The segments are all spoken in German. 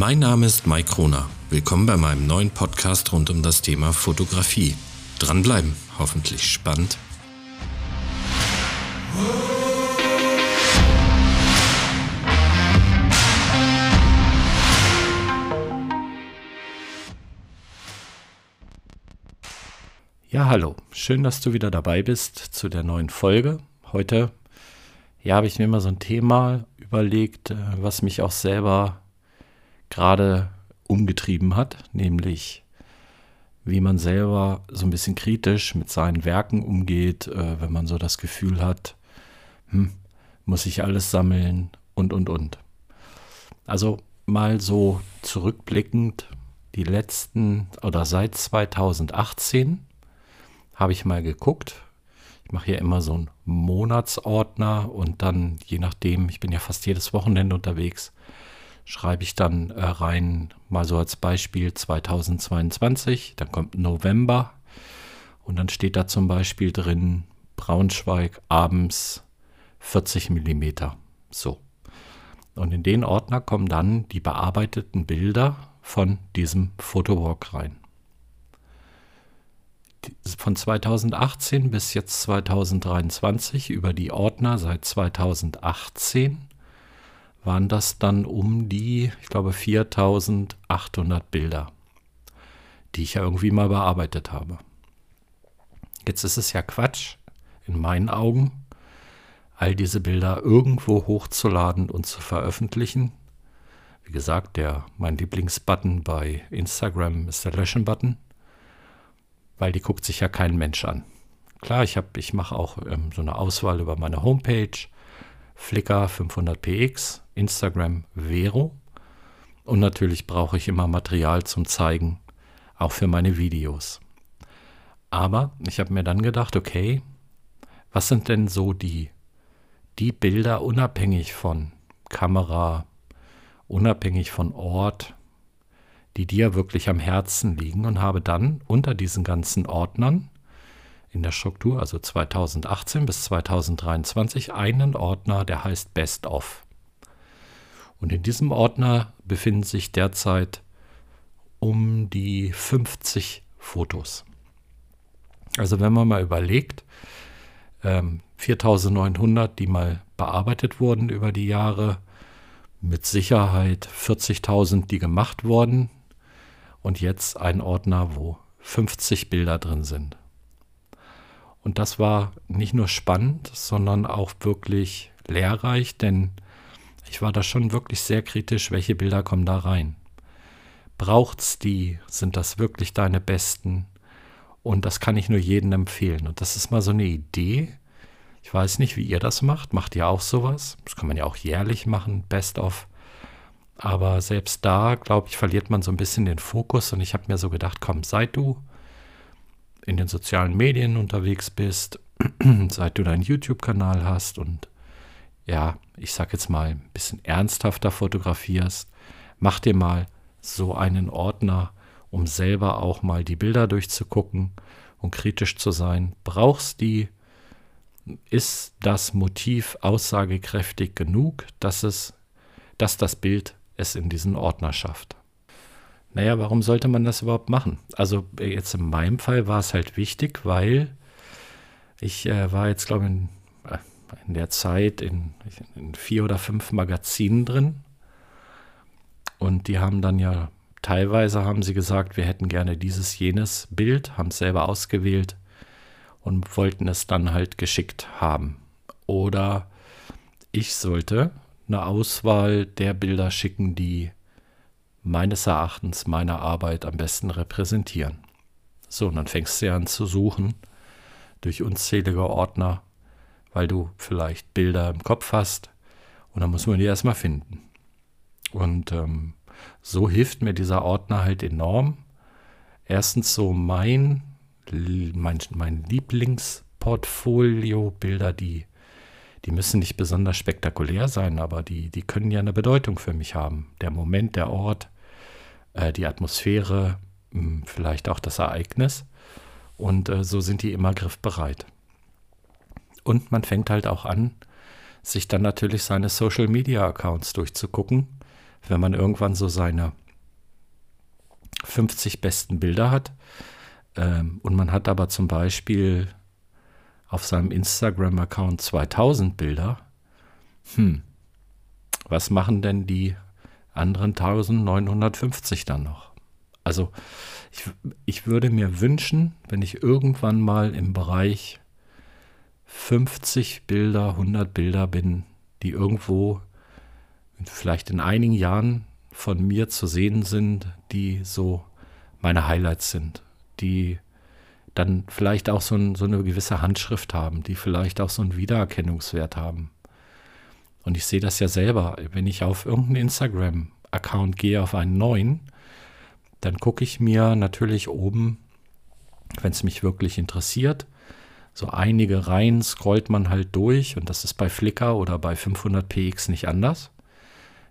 Mein Name ist Mike Kroner. Willkommen bei meinem neuen Podcast rund um das Thema Fotografie. Dranbleiben, hoffentlich spannend. Ja, hallo. Schön, dass du wieder dabei bist zu der neuen Folge. Heute ja, habe ich mir mal so ein Thema überlegt, äh, was mich auch selber gerade umgetrieben hat, nämlich wie man selber so ein bisschen kritisch mit seinen Werken umgeht, äh, wenn man so das Gefühl hat, hm, muss ich alles sammeln und, und, und. Also mal so zurückblickend, die letzten oder seit 2018 habe ich mal geguckt. Ich mache hier immer so einen Monatsordner und dann, je nachdem, ich bin ja fast jedes Wochenende unterwegs, schreibe ich dann äh, rein, mal so als Beispiel 2022, dann kommt November und dann steht da zum Beispiel drin Braunschweig abends 40 Millimeter. So. Und in den Ordner kommen dann die bearbeiteten Bilder von diesem Fotowalk rein. Von 2018 bis jetzt 2023 über die Ordner seit 2018 waren das dann um die, ich glaube, 4800 Bilder, die ich ja irgendwie mal bearbeitet habe. Jetzt ist es ja Quatsch, in meinen Augen, all diese Bilder irgendwo hochzuladen und zu veröffentlichen. Wie gesagt, der, mein Lieblingsbutton bei Instagram ist der Löschen-Button, weil die guckt sich ja kein Mensch an. Klar, ich, ich mache auch ähm, so eine Auswahl über meine Homepage, Flickr 500px, Instagram Vero und natürlich brauche ich immer Material zum Zeigen, auch für meine Videos. Aber ich habe mir dann gedacht, okay, was sind denn so die, die Bilder unabhängig von Kamera, unabhängig von Ort, die dir wirklich am Herzen liegen und habe dann unter diesen ganzen Ordnern in der Struktur, also 2018 bis 2023, einen Ordner, der heißt Best of. Und in diesem Ordner befinden sich derzeit um die 50 Fotos. Also wenn man mal überlegt, ähm, 4900, die mal bearbeitet wurden über die Jahre, mit Sicherheit 40.000, die gemacht wurden und jetzt ein Ordner, wo 50 Bilder drin sind. Und das war nicht nur spannend, sondern auch wirklich lehrreich, denn ich war da schon wirklich sehr kritisch, welche Bilder kommen da rein. Braucht's die? Sind das wirklich deine besten? Und das kann ich nur jedem empfehlen. Und das ist mal so eine Idee. Ich weiß nicht, wie ihr das macht. Macht ihr auch sowas? Das kann man ja auch jährlich machen, best of. Aber selbst da, glaube ich, verliert man so ein bisschen den Fokus. Und ich habe mir so gedacht, komm, seit du in den sozialen Medien unterwegs bist, seit du deinen YouTube-Kanal hast und ja, ich sag jetzt mal, ein bisschen ernsthafter fotografierst, mach dir mal so einen Ordner, um selber auch mal die Bilder durchzugucken und kritisch zu sein. Brauchst die? Ist das Motiv aussagekräftig genug, dass es, dass das Bild es in diesen Ordner schafft? Naja, warum sollte man das überhaupt machen? Also jetzt in meinem Fall war es halt wichtig, weil ich äh, war jetzt, glaube ich, in der Zeit in, in vier oder fünf Magazinen drin. Und die haben dann ja teilweise haben sie gesagt, wir hätten gerne dieses, jenes Bild, haben es selber ausgewählt und wollten es dann halt geschickt haben. Oder ich sollte eine Auswahl der Bilder schicken, die meines Erachtens meine Arbeit am besten repräsentieren. So, und dann fängst du an zu suchen durch unzählige Ordner weil du vielleicht Bilder im Kopf hast und dann muss man die erstmal finden. Und ähm, so hilft mir dieser Ordner halt enorm. Erstens so mein, mein, mein Lieblingsportfolio, Bilder, die, die müssen nicht besonders spektakulär sein, aber die, die können ja eine Bedeutung für mich haben. Der Moment, der Ort, äh, die Atmosphäre, mh, hm, vielleicht auch das Ereignis. Und äh, so sind die immer griffbereit. Und man fängt halt auch an, sich dann natürlich seine Social Media Accounts durchzugucken. wenn man irgendwann so seine 50 besten Bilder hat ähm, und man hat aber zum Beispiel auf seinem Instagram-Account 2000 Bilder, hm, was machen denn die anderen 1950 dann noch? Also ich, ich würde mir wünschen, wenn ich irgendwann mal im Bereich 50 Bilder, 100 Bilder bin, die irgendwo vielleicht in einigen Jahren von mir zu sehen sind, die so meine Highlights sind, die dann vielleicht auch so, ein, so, eine gewisse Handschrift haben, die vielleicht auch so einen Wiedererkennungswert haben. Und ich sehe das ja selber, wenn ich auf irgendeinen Instagram-Account gehe, auf einen neuen, dann gucke ich mir natürlich oben, wenn es mich wirklich interessiert, so einige Reihen scrollt man halt durch und das ist bei Flickr oder bei 500px nicht anders.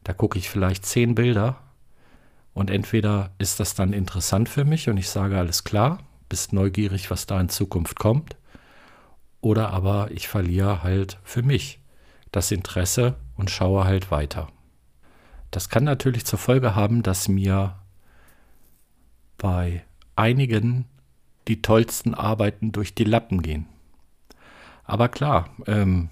Da gucke ich vielleicht zehn Bilder und entweder ist das dann interessant für mich und ich sage alles klar, bist neugierig, was da in Zukunft kommt, oder aber ich verliere halt für mich das Interesse und schaue halt weiter. Das kann natürlich zur Folge haben, dass mir bei einigen die tollsten Arbeiten durch die Lappen gehen. Aber klar, ähm,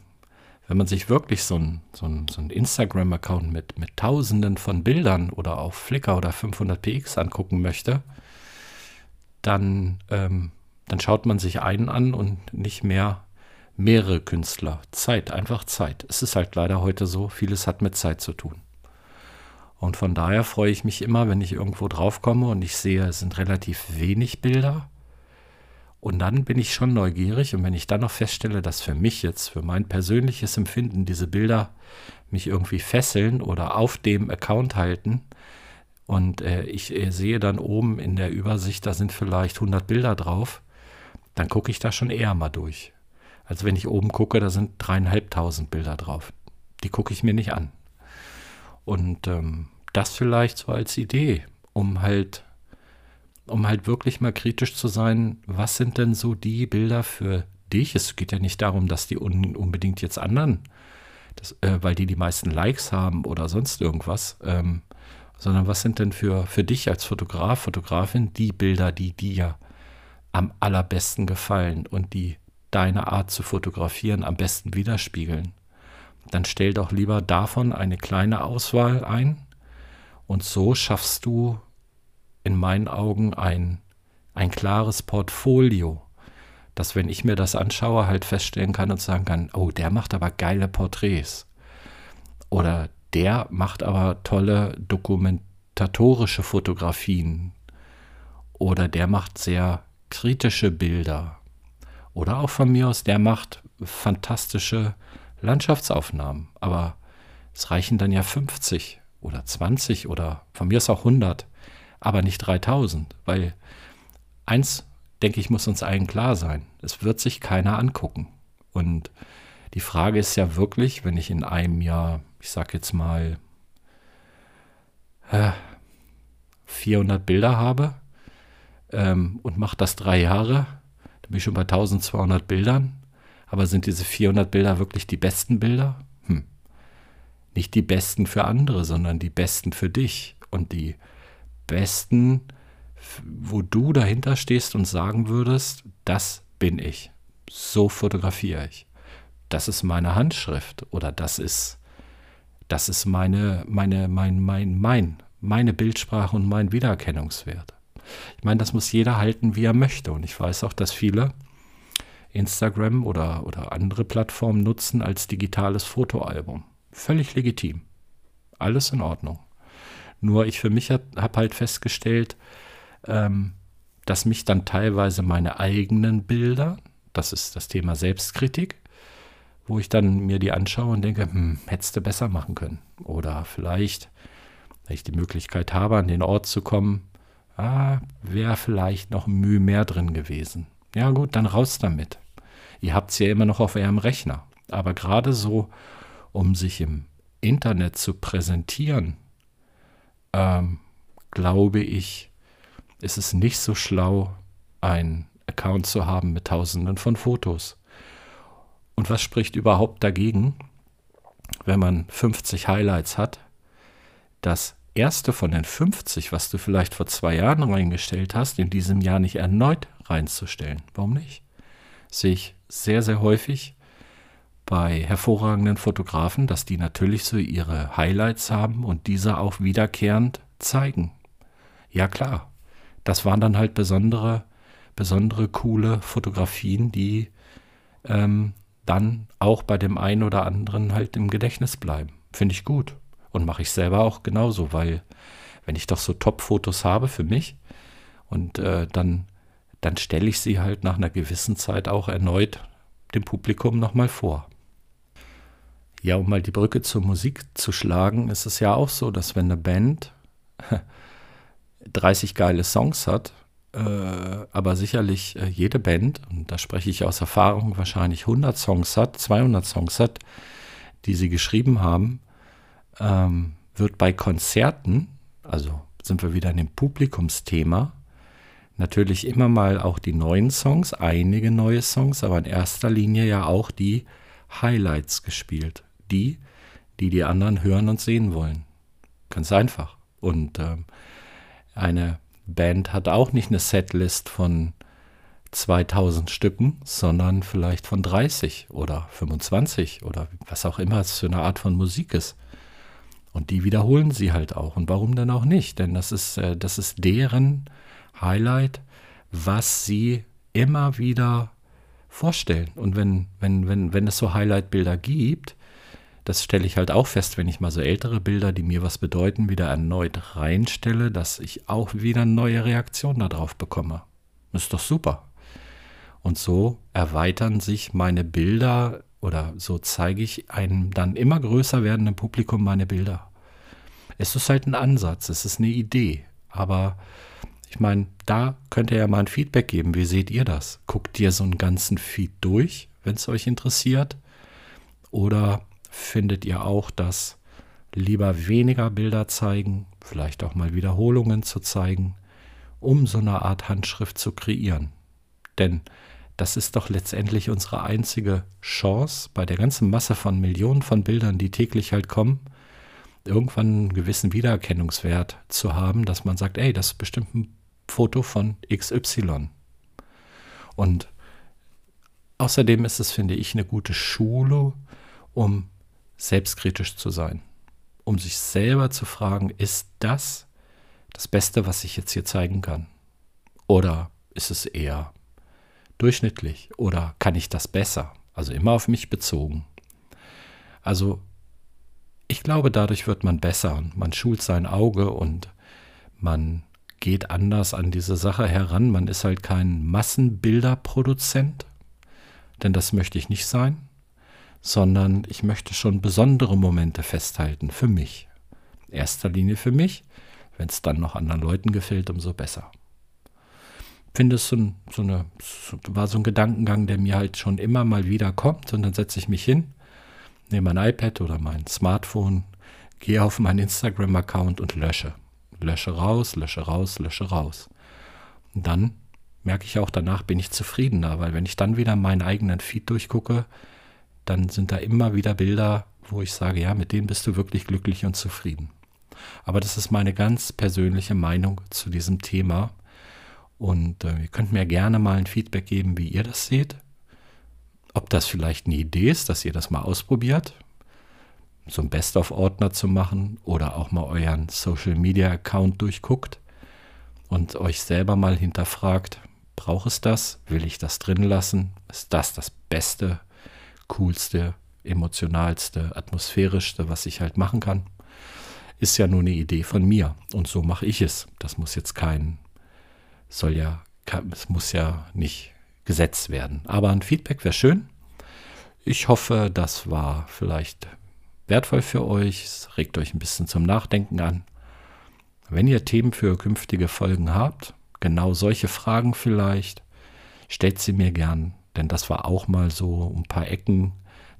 wenn man sich wirklich so ein, so so ein Instagram-Account mit, mit Tausenden von Bildern oder auf Flickr oder 500px angucken möchte, dann, ähm, dann schaut man sich einen an und nicht mehr mehrere Künstler. Zeit, einfach Zeit. Es ist halt leider heute so, vieles hat mit Zeit zu tun. Und von daher freue ich mich immer, wenn ich irgendwo draufkomme und ich sehe, es sind relativ wenig Bilder. Und dann bin ich schon neugierig und wenn ich dann noch feststelle, dass für mich jetzt, für mein persönliches Empfinden, diese Bilder mich irgendwie fesseln oder auf dem Account halten und äh, ich äh, sehe dann oben in der Übersicht, da sind vielleicht 100 Bilder drauf, dann gucke ich da schon eher mal durch. Also wenn ich oben gucke, da sind dreieinhalbtausend Bilder drauf. Die gucke ich mir nicht an. Und ähm, das vielleicht so als Idee, um halt, um halt wirklich mal kritisch zu sein, was sind denn so die Bilder für dich? Es geht ja nicht darum, dass die un unbedingt jetzt anderen, das, äh, weil die die meisten Likes haben oder sonst irgendwas, ähm, sondern was sind denn für, für dich als Fotograf, Fotografin die Bilder, die dir am allerbesten gefallen und die deine Art zu fotografieren am besten widerspiegeln? dann stell doch lieber davon eine kleine Auswahl ein und so schaffst du in meinen Augen ein, ein klares Portfolio, dass wenn ich mir das anschaue, halt feststellen kann und sagen kann, oh, der macht aber geile Porträts. Oder der macht aber tolle dokumentatorische Fotografien. Oder der macht sehr kritische Bilder. Oder auch von mir aus, der macht fantastische Landschaftsaufnahmen, aber es reichen dann ja 50 oder 20 oder von mir ist auch 100, aber nicht 3000, weil eins, denke ich, muss uns allen klar sein, es wird sich keiner angucken. Und die Frage ist ja wirklich, wenn ich in einem Jahr, ich sag jetzt mal, 400 Bilder habe ähm, und mache das drei Jahre, dann bin ich schon bei 1200 Bildern aber sind diese 400 Bilder wirklich die besten Bilder? Hm. Nicht die besten für andere, sondern die besten für dich. Und die besten, wo du dahinter stehst und sagen würdest, das bin ich. So fotografiere ich. Das ist meine Handschrift oder das ist, das ist meine, meine, mein, mein, mein, meine Bildsprache und mein Wiedererkennungswert. Ich meine, das muss jeder halten, wie er möchte. Und ich weiß auch, dass viele Instagram oder, oder andere Plattformen nutzen als digitales Fotoalbum. Völlig legitim. Alles in Ordnung. Nur ich für mich habe halt festgestellt, ähm, dass mich dann teilweise meine eigenen Bilder, das ist das Thema Selbstkritik, wo ich dann mir die anschaue und denke, hm, hättest du besser machen können. Oder vielleicht, wenn ich die Möglichkeit habe, an den Ort zu kommen, ah, wäre vielleicht noch Mühe mehr drin gewesen. Ja gut, dann raus damit. Ihr habt es ja immer noch auf eurem Rechner. Aber gerade so, um sich im Internet zu präsentieren, ähm, glaube ich, ist es nicht so schlau, einen Account zu haben mit Tausenden von Fotos. Und was spricht überhaupt dagegen, wenn man 50 Highlights hat, das erste von den 50, was du vielleicht vor zwei Jahren reingestellt hast, in diesem Jahr nicht erneut reinzustellen. Warum nicht? Sehe ich sehr, sehr häufig bei hervorragenden Fotografen, dass die natürlich so ihre Highlights haben und diese auch wiederkehrend zeigen. Ja klar, das waren dann halt besondere, besondere coole Fotografien, die ähm, dann auch bei dem einen oder anderen halt im Gedächtnis bleiben. Finde ich gut. Und mache ich selber auch genauso, weil wenn ich doch so Top-Fotos habe für mich und äh, dann, dann stelle ich sie halt nach einer gewissen Zeit auch erneut dem Publikum nochmal vor. Ja, um mal die Brücke zur Musik zu schlagen, ist es ja auch so, dass wenn eine Band 30 geile Songs hat, äh, aber sicherlich äh, jede Band, und da spreche ich aus Erfahrung, wahrscheinlich 100 Songs hat, 200 Songs hat, die sie geschrieben haben, ähm, wird bei Konzerten, also sind wir wieder in dem Publikumsthema, natürlich immer mal auch die neuen Songs, einige neue Songs, aber in erster Linie ja auch die Highlights gespielt. Die, die die anderen hören und sehen wollen. Ganz einfach. Und ähm, eine Band hat auch nicht eine Setlist von 2000 Stücken, sondern vielleicht von 30 oder 25 oder was auch immer es für eine Art von Musik ist. Und die wiederholen sie halt auch. Und warum denn auch nicht? Denn das ist, äh, das ist deren Highlight, was sie immer wieder vorstellen. Und wenn, wenn, wenn, wenn es so Highlight-Bilder gibt, das stelle ich halt auch fest, wenn ich mal so ältere Bilder, die mir was bedeuten, wieder erneut reinstelle, dass ich auch wieder neue Reaktionen darauf bekomme. Ist doch super. Und so erweitern sich meine Bilder oder so zeige ich einem dann immer größer werdenden Publikum meine Bilder. Es ist halt ein Ansatz, es ist eine Idee. Aber ich meine, da könnt ihr ja mal ein Feedback geben. Wie seht ihr das? Guckt ihr so einen ganzen Feed durch, wenn es euch interessiert? Oder findet ihr auch, dass lieber weniger Bilder zeigen, vielleicht auch mal Wiederholungen zu zeigen, um so eine Art Handschrift zu kreieren. Denn das ist doch letztendlich unsere einzige Chance, bei der ganzen Masse von Millionen von Bildern, die täglich halt kommen, irgendwann einen gewissen Wiedererkennungswert zu haben, dass man sagt, ey, das ist bestimmt ein Foto von XY. Und außerdem ist es, finde ich, eine gute Schule, um selbstkritisch zu sein, um sich selber zu fragen, ist das das Beste, was ich jetzt hier zeigen kann? Oder ist es eher durchschnittlich? Oder kann ich das besser? Also immer auf mich bezogen. Also ich glaube, dadurch wird man besser und man schult sein Auge und man geht anders an diese Sache heran. Man ist halt kein Massenbilderproduzent, denn das möchte ich nicht sein sondern ich möchte schon besondere Momente festhalten für mich. Erster Linie für mich, wenn es dann noch anderen Leuten gefällt, umso besser. Finde es so, so eine, war so ein Gedankengang, der mir halt schon immer mal wieder kommt und dann setze ich mich hin, nehme mein iPad oder mein Smartphone, gehe auf meinen Instagram-Account und lösche. Lösche raus, lösche raus, lösche raus. Und dann merke ich auch danach, bin ich zufriedener, weil wenn ich dann wieder meinen eigenen Feed durchgucke, dann sind da immer wieder Bilder, wo ich sage, ja, mit denen bist du wirklich glücklich und zufrieden. Aber das ist meine ganz persönliche Meinung zu diesem Thema. Und äh, ihr könnt mir gerne mal ein Feedback geben, wie ihr das seht. Ob das vielleicht eine Idee ist, dass ihr das mal ausprobiert, so ein Best-of-Ordner zu machen oder auch mal euren Social-Media-Account durchguckt und euch selber mal hinterfragt, braucht es das? Will ich das drin lassen? Ist das das Beste, coolste, emotionalste, atmosphärischste, was ich halt machen kann. Ist ja nur eine Idee von mir. Und so mache ich es. Das muss jetzt kein, soll ja, es muss ja nicht gesetzt werden. Aber ein Feedback wäre schön. Ich hoffe, das war vielleicht wertvoll für euch. Es regt euch ein bisschen zum Nachdenken an. Wenn ihr Themen für künftige Folgen habt, genau solche Fragen vielleicht, stellt sie mir gern denn das war auch mal so ein paar Ecken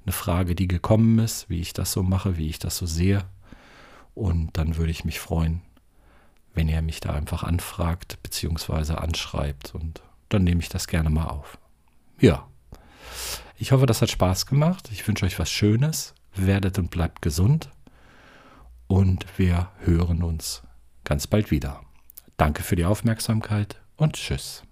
eine Frage, die gekommen ist, wie ich das so mache, wie ich das so sehe. Und dann würde ich mich freuen, wenn ihr mich da einfach anfragt bzw. anschreibt. Und dann nehme ich das gerne mal auf. Ja. Ich hoffe, das hat Spaß gemacht. Ich wünsche euch was Schönes. Werdet und bleibt gesund. und wir hören uns ganz bald wieder. Danke für die Aufmerksamkeit und tschüss.